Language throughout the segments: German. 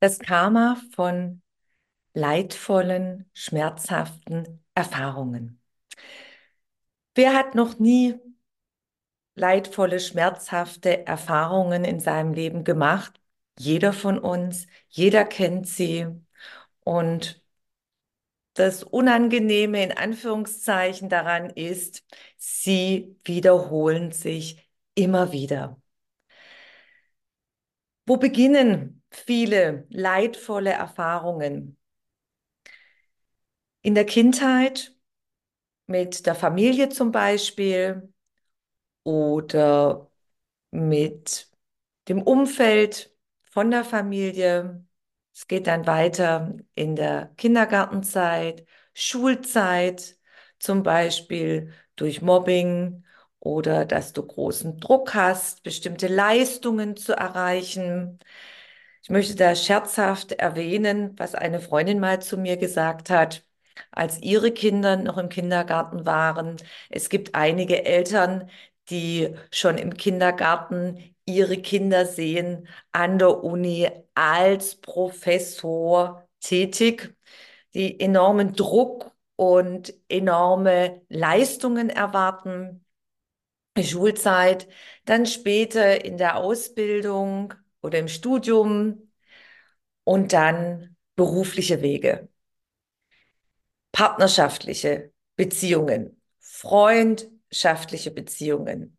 Das Karma von leidvollen, schmerzhaften Erfahrungen. Wer hat noch nie leidvolle, schmerzhafte Erfahrungen in seinem Leben gemacht? Jeder von uns, jeder kennt sie. Und das Unangenehme in Anführungszeichen daran ist, sie wiederholen sich immer wieder. Wo beginnen viele leidvolle Erfahrungen? In der Kindheit, mit der Familie zum Beispiel oder mit dem Umfeld von der Familie, es geht dann weiter in der Kindergartenzeit, Schulzeit, zum Beispiel durch Mobbing oder dass du großen Druck hast, bestimmte Leistungen zu erreichen. Ich möchte da scherzhaft erwähnen, was eine Freundin mal zu mir gesagt hat, als ihre Kinder noch im Kindergarten waren. Es gibt einige Eltern, die schon im Kindergarten ihre Kinder sehen an der Uni als Professor tätig, die enormen Druck und enorme Leistungen erwarten. Schulzeit, dann später in der Ausbildung oder im Studium und dann berufliche Wege, partnerschaftliche Beziehungen, freundschaftliche Beziehungen,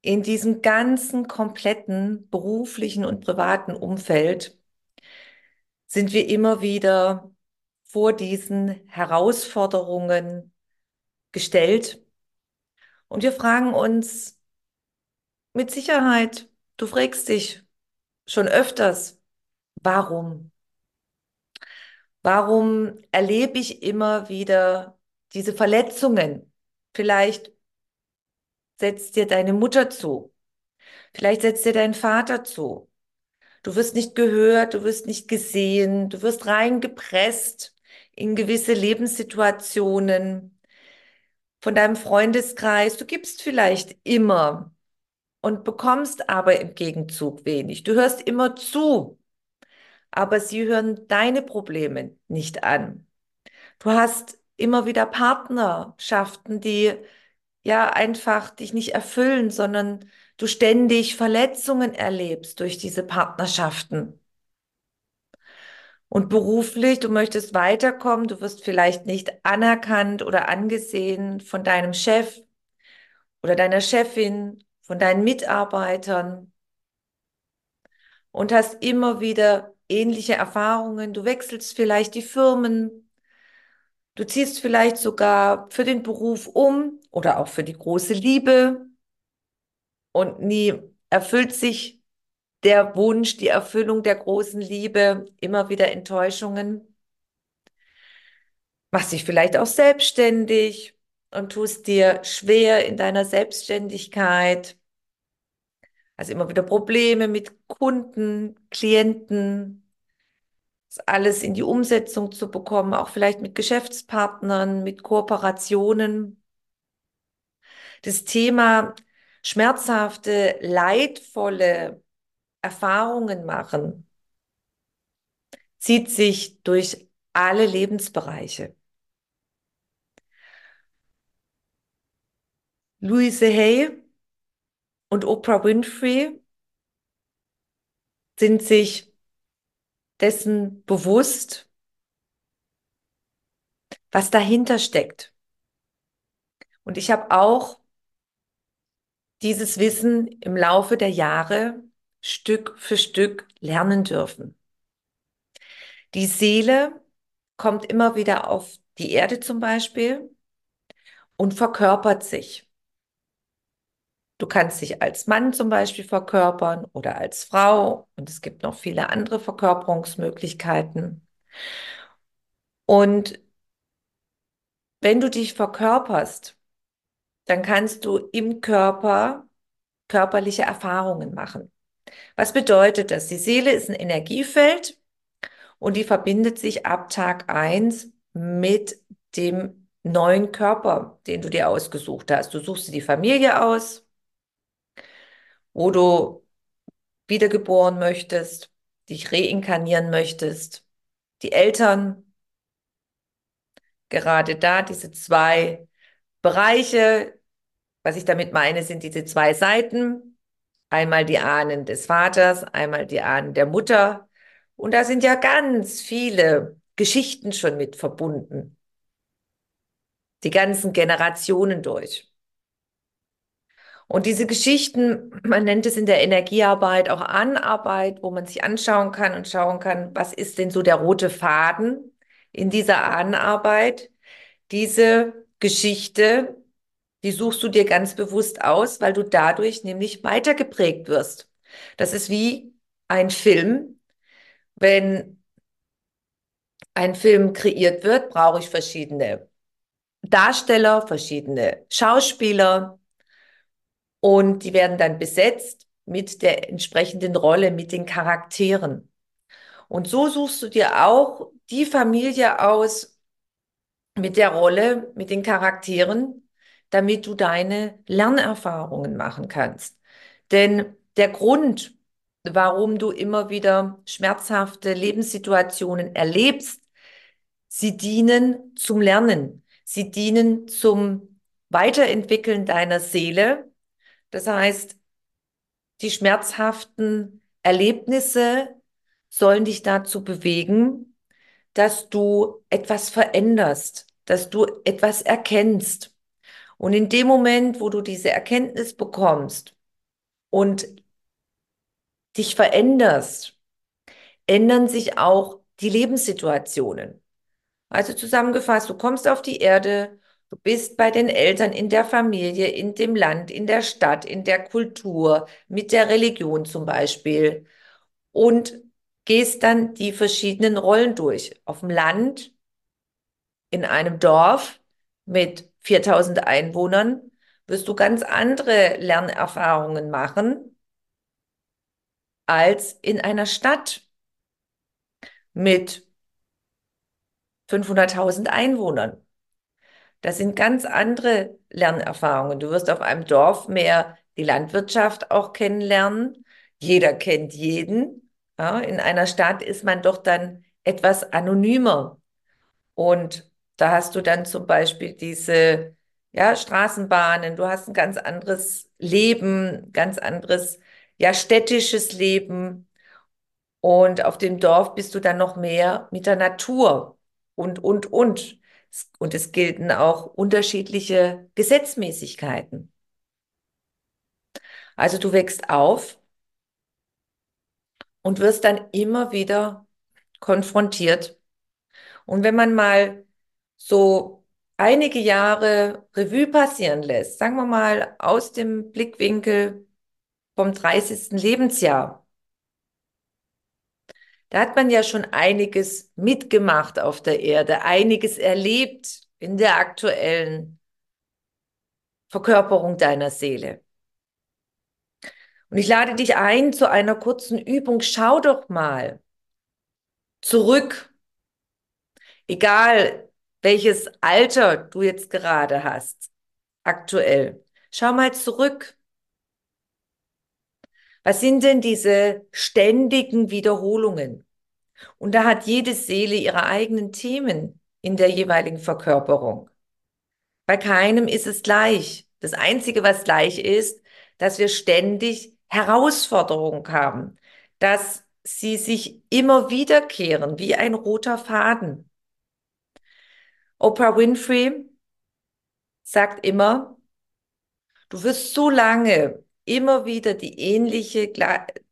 in diesem ganzen kompletten beruflichen und privaten Umfeld sind wir immer wieder vor diesen Herausforderungen gestellt. Und wir fragen uns mit Sicherheit, du fragst dich schon öfters, warum? Warum erlebe ich immer wieder diese Verletzungen? Vielleicht setzt dir deine Mutter zu. Vielleicht setzt dir dein Vater zu. Du wirst nicht gehört, du wirst nicht gesehen, du wirst reingepresst in gewisse Lebenssituationen von deinem Freundeskreis. Du gibst vielleicht immer und bekommst aber im Gegenzug wenig. Du hörst immer zu, aber sie hören deine Probleme nicht an. Du hast immer wieder Partnerschaften, die ja einfach dich nicht erfüllen, sondern du ständig Verletzungen erlebst durch diese Partnerschaften. Und beruflich, du möchtest weiterkommen, du wirst vielleicht nicht anerkannt oder angesehen von deinem Chef oder deiner Chefin, von deinen Mitarbeitern und hast immer wieder ähnliche Erfahrungen. Du wechselst vielleicht die Firmen, Du ziehst vielleicht sogar für den Beruf um oder auch für die große Liebe und nie erfüllt sich der Wunsch, die Erfüllung der großen Liebe, immer wieder Enttäuschungen. Machst dich vielleicht auch selbstständig und tust dir schwer in deiner Selbstständigkeit. Also immer wieder Probleme mit Kunden, Klienten, alles in die Umsetzung zu bekommen, auch vielleicht mit Geschäftspartnern, mit Kooperationen. Das Thema schmerzhafte, leidvolle Erfahrungen machen zieht sich durch alle Lebensbereiche. Louise Hay und Oprah Winfrey sind sich dessen bewusst, was dahinter steckt. Und ich habe auch dieses Wissen im Laufe der Jahre Stück für Stück lernen dürfen. Die Seele kommt immer wieder auf die Erde zum Beispiel und verkörpert sich. Du kannst dich als Mann zum Beispiel verkörpern oder als Frau und es gibt noch viele andere Verkörperungsmöglichkeiten. Und wenn du dich verkörperst, dann kannst du im Körper körperliche Erfahrungen machen. Was bedeutet das? Die Seele ist ein Energiefeld und die verbindet sich ab Tag 1 mit dem neuen Körper, den du dir ausgesucht hast. Du suchst dir die Familie aus, wo du wiedergeboren möchtest, dich reinkarnieren möchtest, die Eltern, gerade da diese zwei Bereiche, was ich damit meine, sind diese zwei Seiten, einmal die Ahnen des Vaters, einmal die Ahnen der Mutter. Und da sind ja ganz viele Geschichten schon mit verbunden. Die ganzen Generationen durch. Und diese Geschichten, man nennt es in der Energiearbeit auch Anarbeit, wo man sich anschauen kann und schauen kann, was ist denn so der rote Faden in dieser Ahnenarbeit? Diese Geschichte, die suchst du dir ganz bewusst aus, weil du dadurch nämlich weitergeprägt wirst. Das ist wie ein Film. Wenn ein Film kreiert wird, brauche ich verschiedene Darsteller, verschiedene Schauspieler und die werden dann besetzt mit der entsprechenden Rolle, mit den Charakteren. Und so suchst du dir auch die Familie aus mit der Rolle, mit den Charakteren, damit du deine Lernerfahrungen machen kannst. Denn der Grund, warum du immer wieder schmerzhafte Lebenssituationen erlebst, sie dienen zum Lernen. Sie dienen zum Weiterentwickeln deiner Seele. Das heißt, die schmerzhaften Erlebnisse sollen dich dazu bewegen, dass du etwas veränderst, dass du etwas erkennst. Und in dem Moment, wo du diese Erkenntnis bekommst und dich veränderst, ändern sich auch die Lebenssituationen. Also zusammengefasst, du kommst auf die Erde, du bist bei den Eltern, in der Familie, in dem Land, in der Stadt, in der Kultur, mit der Religion zum Beispiel und gehst dann die verschiedenen Rollen durch. Auf dem Land, in einem Dorf mit 4000 Einwohnern, wirst du ganz andere Lernerfahrungen machen als in einer Stadt mit 500.000 Einwohnern. Das sind ganz andere Lernerfahrungen. Du wirst auf einem Dorf mehr die Landwirtschaft auch kennenlernen. Jeder kennt jeden. Ja, in einer Stadt ist man doch dann etwas anonymer. Und da hast du dann zum Beispiel diese ja, Straßenbahnen, du hast ein ganz anderes Leben, ganz anderes ja, städtisches Leben. Und auf dem Dorf bist du dann noch mehr mit der Natur und, und, und. Und es gelten auch unterschiedliche Gesetzmäßigkeiten. Also du wächst auf und wirst dann immer wieder konfrontiert. Und wenn man mal so einige Jahre Revue passieren lässt, sagen wir mal aus dem Blickwinkel vom 30. Lebensjahr, da hat man ja schon einiges mitgemacht auf der Erde, einiges erlebt in der aktuellen Verkörperung deiner Seele. Und ich lade dich ein zu einer kurzen Übung. Schau doch mal zurück, egal welches Alter du jetzt gerade hast, aktuell. Schau mal zurück. Was sind denn diese ständigen Wiederholungen? Und da hat jede Seele ihre eigenen Themen in der jeweiligen Verkörperung. Bei keinem ist es gleich. Das Einzige, was gleich ist, dass wir ständig Herausforderungen haben, dass sie sich immer wiederkehren wie ein roter Faden. Oprah Winfrey sagt immer, du wirst so lange immer wieder die ähnliche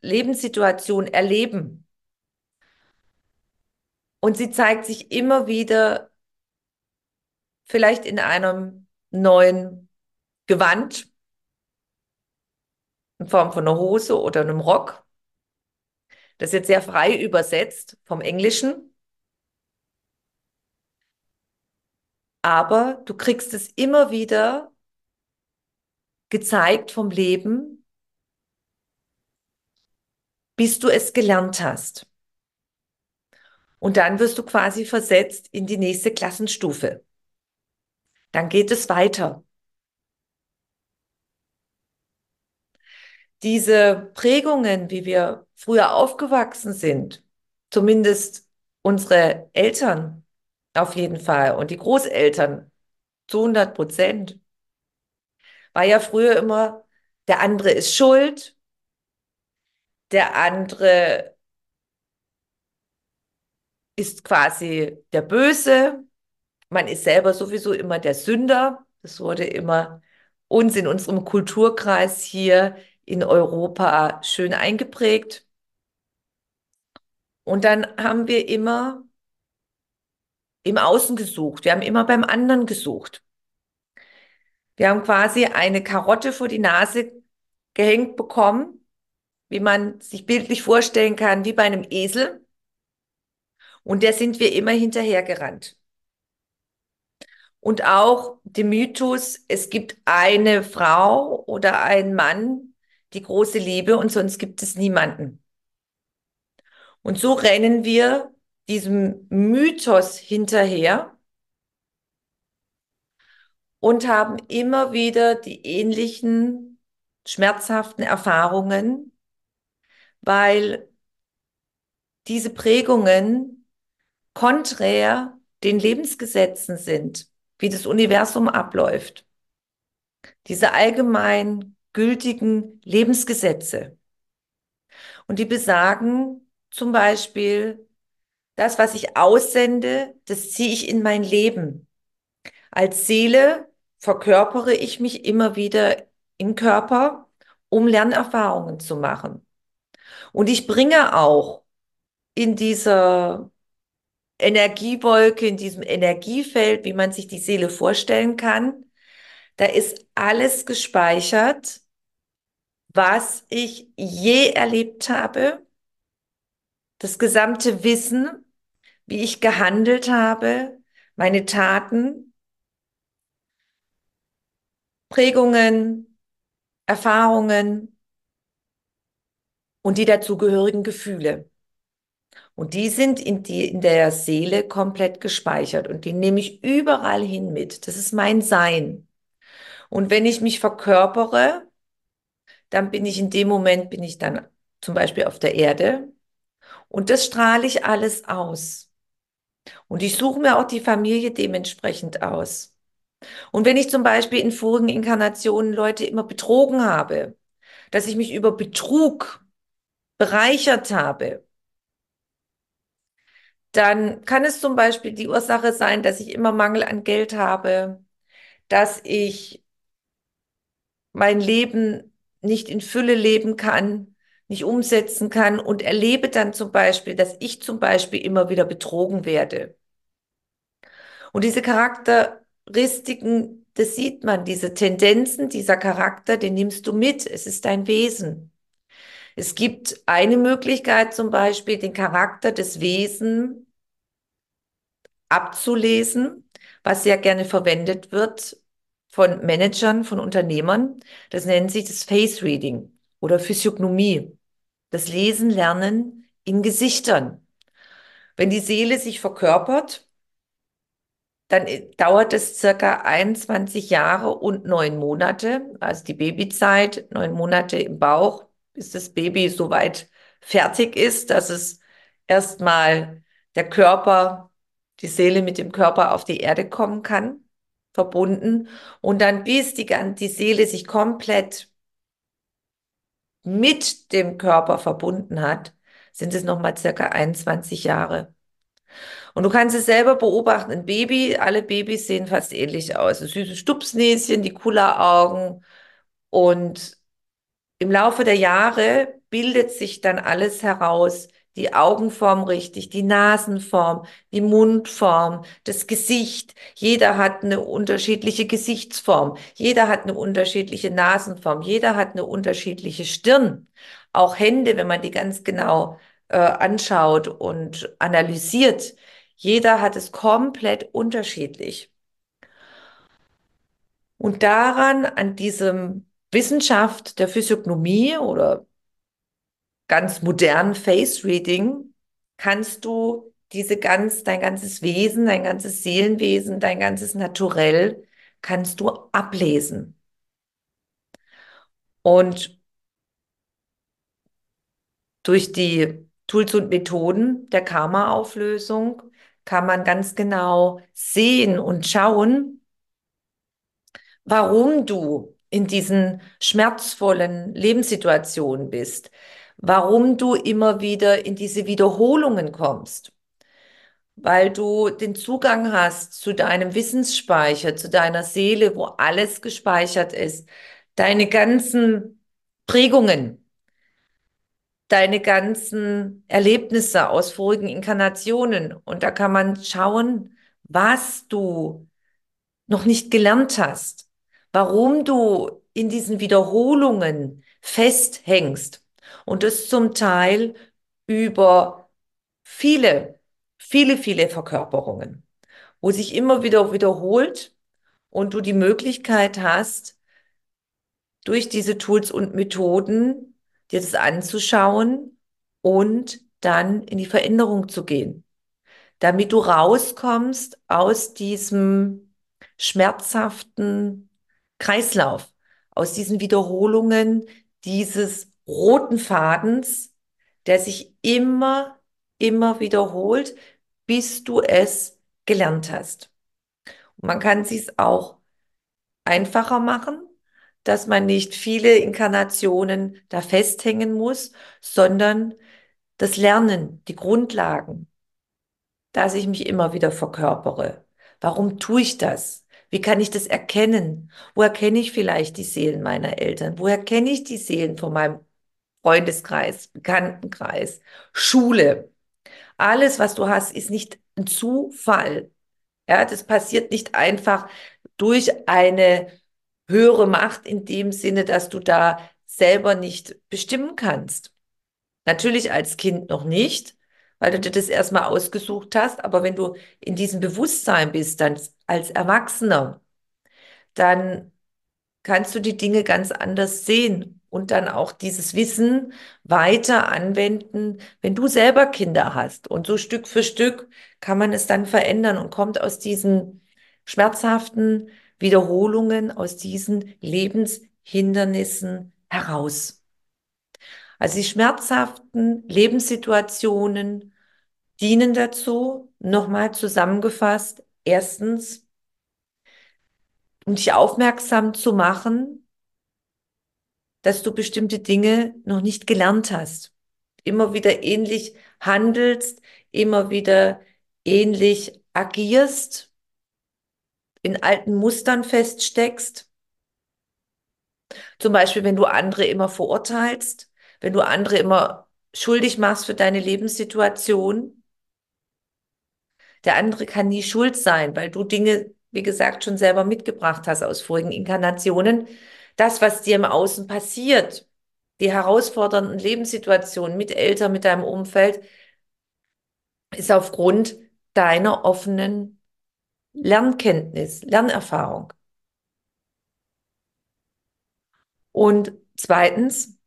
Lebenssituation erleben. Und sie zeigt sich immer wieder vielleicht in einem neuen Gewand in Form von einer Hose oder einem Rock. Das ist jetzt sehr frei übersetzt vom Englischen. Aber du kriegst es immer wieder gezeigt vom Leben, bis du es gelernt hast. Und dann wirst du quasi versetzt in die nächste Klassenstufe. Dann geht es weiter. Diese Prägungen, wie wir früher aufgewachsen sind, zumindest unsere Eltern auf jeden Fall und die Großeltern zu 100 Prozent, war ja früher immer, der andere ist schuld, der andere ist quasi der Böse, man ist selber sowieso immer der Sünder. Das wurde immer uns in unserem Kulturkreis hier in Europa schön eingeprägt. Und dann haben wir immer im Außen gesucht. Wir haben immer beim anderen gesucht. Wir haben quasi eine Karotte vor die Nase gehängt bekommen, wie man sich bildlich vorstellen kann, wie bei einem Esel. Und der sind wir immer hinterhergerannt. Und auch der Mythos, es gibt eine Frau oder einen Mann, die große Liebe und sonst gibt es niemanden. Und so rennen wir diesem Mythos hinterher und haben immer wieder die ähnlichen schmerzhaften Erfahrungen, weil diese Prägungen konträr den Lebensgesetzen sind, wie das Universum abläuft. Diese allgemein gültigen Lebensgesetze. Und die besagen zum Beispiel, das, was ich aussende, das ziehe ich in mein Leben. Als Seele verkörpere ich mich immer wieder im Körper, um Lernerfahrungen zu machen. Und ich bringe auch in dieser Energiewolke, in diesem Energiefeld, wie man sich die Seele vorstellen kann, da ist alles gespeichert, was ich je erlebt habe, das gesamte Wissen, wie ich gehandelt habe, meine Taten, Prägungen, Erfahrungen und die dazugehörigen Gefühle. Und die sind in, die, in der Seele komplett gespeichert und die nehme ich überall hin mit. Das ist mein Sein. Und wenn ich mich verkörpere, dann bin ich in dem Moment, bin ich dann zum Beispiel auf der Erde und das strahle ich alles aus. Und ich suche mir auch die Familie dementsprechend aus. Und wenn ich zum Beispiel in vorigen Inkarnationen Leute immer betrogen habe, dass ich mich über Betrug bereichert habe, dann kann es zum Beispiel die Ursache sein, dass ich immer Mangel an Geld habe, dass ich mein Leben nicht in Fülle leben kann, nicht umsetzen kann und erlebe dann zum Beispiel, dass ich zum Beispiel immer wieder betrogen werde. Und diese Charakteristiken, das sieht man, diese Tendenzen, dieser Charakter, den nimmst du mit. Es ist dein Wesen. Es gibt eine Möglichkeit zum Beispiel, den Charakter des Wesens abzulesen, was sehr gerne verwendet wird von Managern, von Unternehmern. Das nennt sich das Face Reading oder Physiognomie. Das Lesen, Lernen in Gesichtern. Wenn die Seele sich verkörpert, dann dauert es circa 21 Jahre und neun Monate, also die Babyzeit, neun Monate im Bauch, bis das Baby soweit fertig ist, dass es erstmal der Körper die Seele mit dem Körper auf die Erde kommen kann, verbunden. Und dann bis die, die Seele sich komplett mit dem Körper verbunden hat, sind es nochmal circa 21 Jahre. Und du kannst es selber beobachten, ein Baby, alle Babys sehen fast ähnlich aus. Das süße Stupsnäschen, die Kulleraugen. Und im Laufe der Jahre bildet sich dann alles heraus, die Augenform richtig, die Nasenform, die Mundform, das Gesicht. Jeder hat eine unterschiedliche Gesichtsform. Jeder hat eine unterschiedliche Nasenform. Jeder hat eine unterschiedliche Stirn. Auch Hände, wenn man die ganz genau äh, anschaut und analysiert. Jeder hat es komplett unterschiedlich. Und daran, an diesem Wissenschaft der Physiognomie oder ganz modernen Face Reading, kannst du diese ganz, dein ganzes Wesen, dein ganzes Seelenwesen, dein ganzes Naturell, kannst du ablesen. Und durch die Tools und Methoden der Karma-Auflösung kann man ganz genau sehen und schauen, warum du in diesen schmerzvollen Lebenssituationen bist, warum du immer wieder in diese Wiederholungen kommst, weil du den Zugang hast zu deinem Wissensspeicher, zu deiner Seele, wo alles gespeichert ist, deine ganzen Prägungen, deine ganzen Erlebnisse aus vorigen Inkarnationen. Und da kann man schauen, was du noch nicht gelernt hast, warum du in diesen Wiederholungen festhängst und das zum Teil über viele, viele, viele Verkörperungen, wo sich immer wieder wiederholt und du die Möglichkeit hast, durch diese Tools und Methoden dir das anzuschauen und dann in die Veränderung zu gehen, damit du rauskommst aus diesem schmerzhaften Kreislauf, aus diesen Wiederholungen dieses roten Fadens, der sich immer, immer wiederholt, bis du es gelernt hast. Und man kann es auch einfacher machen, dass man nicht viele Inkarnationen da festhängen muss, sondern das Lernen, die Grundlagen, dass ich mich immer wieder verkörpere. Warum tue ich das? Wie kann ich das erkennen? Woher kenne ich vielleicht die Seelen meiner Eltern? Woher kenne ich die Seelen von meinem Freundeskreis, Bekanntenkreis, Schule? Alles, was du hast, ist nicht ein Zufall. Ja, das passiert nicht einfach durch eine höhere Macht in dem Sinne, dass du da selber nicht bestimmen kannst. Natürlich als Kind noch nicht, weil du dir das erstmal ausgesucht hast, aber wenn du in diesem Bewusstsein bist, dann als Erwachsener, dann kannst du die Dinge ganz anders sehen und dann auch dieses Wissen weiter anwenden, wenn du selber Kinder hast. Und so Stück für Stück kann man es dann verändern und kommt aus diesen schmerzhaften Wiederholungen, aus diesen Lebenshindernissen heraus. Also die schmerzhaften Lebenssituationen dienen dazu, nochmal zusammengefasst, erstens, um dich aufmerksam zu machen, dass du bestimmte Dinge noch nicht gelernt hast, immer wieder ähnlich handelst, immer wieder ähnlich agierst, in alten Mustern feststeckst. Zum Beispiel, wenn du andere immer verurteilst, wenn du andere immer schuldig machst für deine Lebenssituation. Der andere kann nie schuld sein, weil du Dinge, wie gesagt, schon selber mitgebracht hast aus vorigen Inkarnationen. Das, was dir im Außen passiert, die herausfordernden Lebenssituationen mit Eltern, mit deinem Umfeld, ist aufgrund deiner offenen Lernkenntnis, Lernerfahrung. Und zweitens,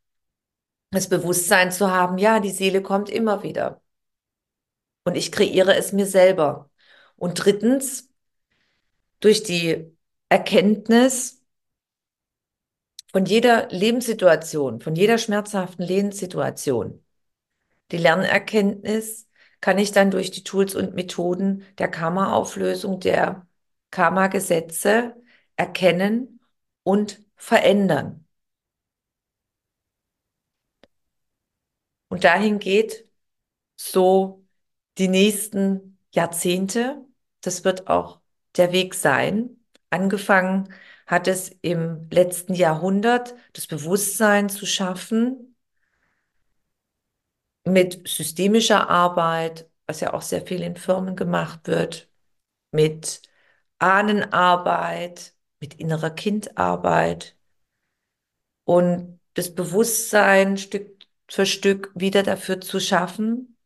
das Bewusstsein zu haben, ja, die Seele kommt immer wieder. Und ich kreiere es mir selber. Und drittens, durch die Erkenntnis von jeder Lebenssituation, von jeder schmerzhaften Lebenssituation, die Lernerkenntnis kann ich dann durch die Tools und Methoden der Karma-Auflösung, der Karma-Gesetze erkennen und verändern. Und dahin geht so die nächsten Jahrzehnte. Das wird auch der Weg sein. Angefangen hat es im letzten Jahrhundert, das Bewusstsein zu schaffen, mit systemischer Arbeit, was ja auch sehr viel in Firmen gemacht wird, mit Ahnenarbeit, mit innerer Kindarbeit und das Bewusstsein Stück für Stück wieder dafür zu schaffen.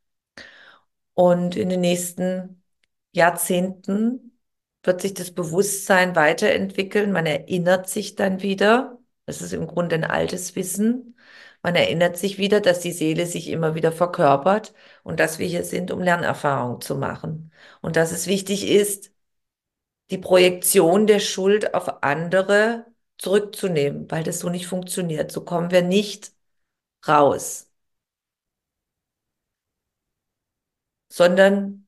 Und in den nächsten Jahrzehnten wird sich das Bewusstsein weiterentwickeln. Man erinnert sich dann wieder. Das ist im Grunde ein altes Wissen. Man erinnert sich wieder, dass die Seele sich immer wieder verkörpert und dass wir hier sind, um Lernerfahrung zu machen. Und dass es wichtig ist, die Projektion der Schuld auf andere zurückzunehmen, weil das so nicht funktioniert. So kommen wir nicht raus, sondern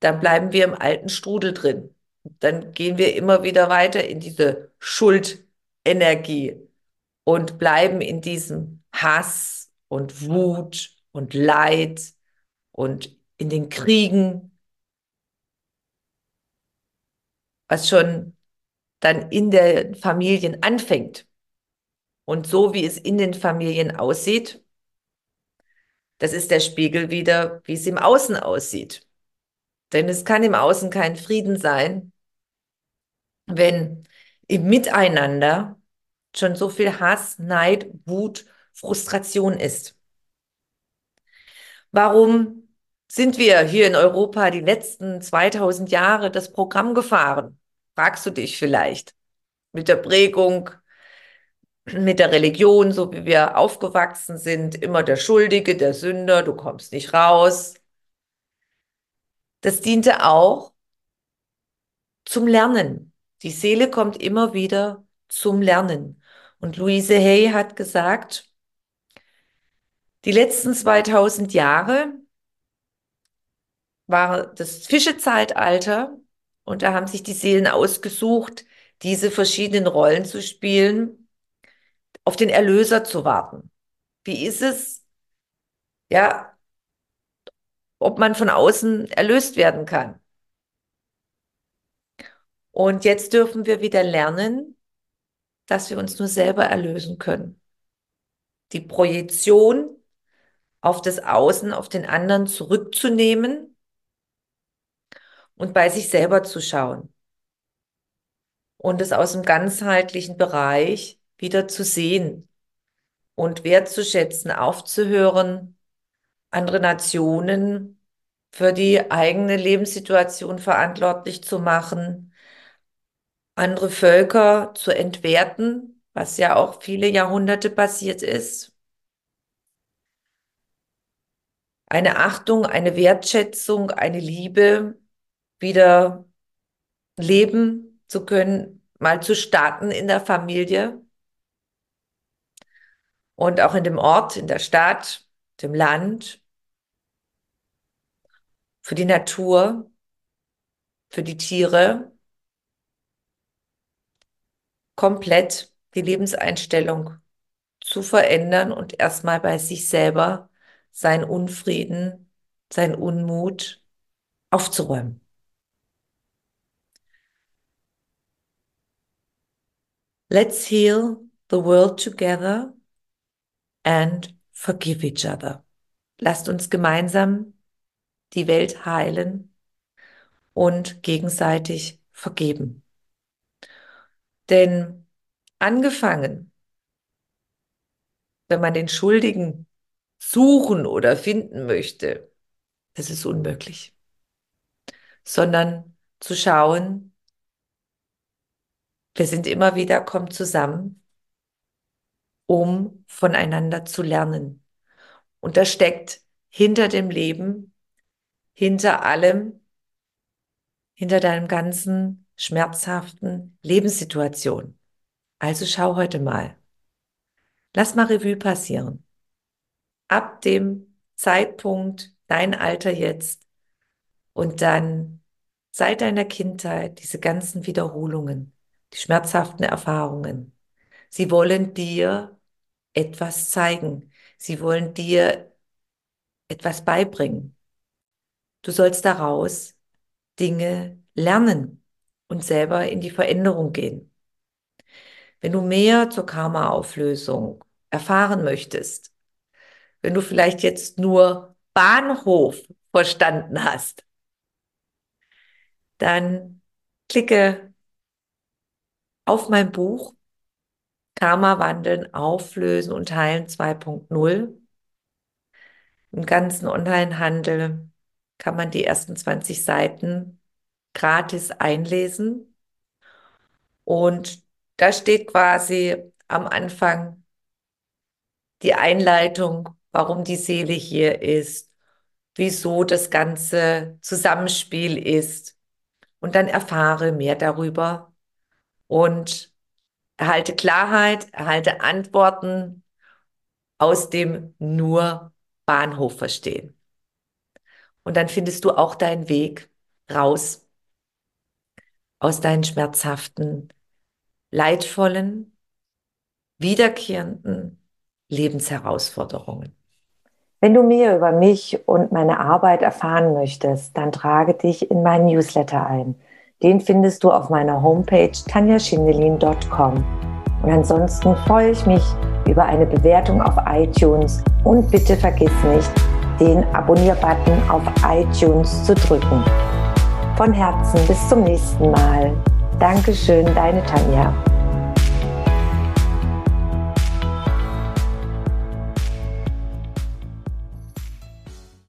dann bleiben wir im alten Strudel drin. Dann gehen wir immer wieder weiter in diese Schuldenergie und bleiben in diesem Hass und Wut und Leid und in den Kriegen, was schon dann in den Familien anfängt. Und so wie es in den Familien aussieht, das ist der Spiegel wieder, wie es im Außen aussieht. Denn es kann im Außen kein Frieden sein, wenn im Miteinander schon so viel Hass, Neid, Wut, Frustration ist. Warum sind wir hier in Europa die letzten 2000 Jahre das Programm gefahren? Fragst du dich vielleicht. Mit der Prägung, mit der Religion, so wie wir aufgewachsen sind, immer der Schuldige, der Sünder, du kommst nicht raus. Das diente auch zum Lernen. Die Seele kommt immer wieder zum Lernen. Und Louise Hay hat gesagt, die letzten 2000 Jahre war das Fischezeitalter und da haben sich die Seelen ausgesucht, diese verschiedenen Rollen zu spielen, auf den Erlöser zu warten. Wie ist es? Ja, ob man von außen erlöst werden kann. Und jetzt dürfen wir wieder lernen, dass wir uns nur selber erlösen können. Die Projektion auf das Außen, auf den anderen zurückzunehmen und bei sich selber zu schauen. Und es aus dem ganzheitlichen Bereich wieder zu sehen und wertzuschätzen, aufzuhören, andere Nationen für die eigene Lebenssituation verantwortlich zu machen, andere Völker zu entwerten, was ja auch viele Jahrhunderte passiert ist. Eine Achtung, eine Wertschätzung, eine Liebe wieder leben zu können, mal zu starten in der Familie und auch in dem Ort, in der Stadt, dem Land, für die Natur, für die Tiere, komplett die Lebenseinstellung zu verändern und erstmal bei sich selber sein Unfrieden, sein Unmut aufzuräumen. Let's heal the world together and forgive each other. Lasst uns gemeinsam die Welt heilen und gegenseitig vergeben. Denn angefangen, wenn man den Schuldigen suchen oder finden möchte, das ist unmöglich. Sondern zu schauen, wir sind immer wieder, kommen zusammen, um voneinander zu lernen. Und da steckt hinter dem Leben, hinter allem, hinter deinem ganzen schmerzhaften Lebenssituation. Also schau heute mal. Lass mal Revue passieren. Ab dem Zeitpunkt, dein Alter jetzt und dann seit deiner Kindheit diese ganzen Wiederholungen, die schmerzhaften Erfahrungen. Sie wollen dir etwas zeigen. Sie wollen dir etwas beibringen. Du sollst daraus Dinge lernen und selber in die Veränderung gehen. Wenn du mehr zur Karma-Auflösung erfahren möchtest, wenn du vielleicht jetzt nur Bahnhof verstanden hast, dann klicke auf mein Buch Karma wandeln, auflösen und heilen 2.0. Im ganzen Onlinehandel kann man die ersten 20 Seiten gratis einlesen. Und da steht quasi am Anfang die Einleitung, warum die Seele hier ist, wieso das ganze Zusammenspiel ist. Und dann erfahre mehr darüber und erhalte Klarheit, erhalte Antworten aus dem nur Bahnhof verstehen. Und dann findest du auch deinen Weg raus aus deinen schmerzhaften, leidvollen, wiederkehrenden Lebensherausforderungen. Wenn du mehr über mich und meine Arbeit erfahren möchtest, dann trage dich in meinen Newsletter ein. Den findest du auf meiner Homepage tanjaschindelin.com. Und ansonsten freue ich mich über eine Bewertung auf iTunes und bitte vergiss nicht, den Abonnier-Button auf iTunes zu drücken. Von Herzen bis zum nächsten Mal. Dankeschön, deine Tanja.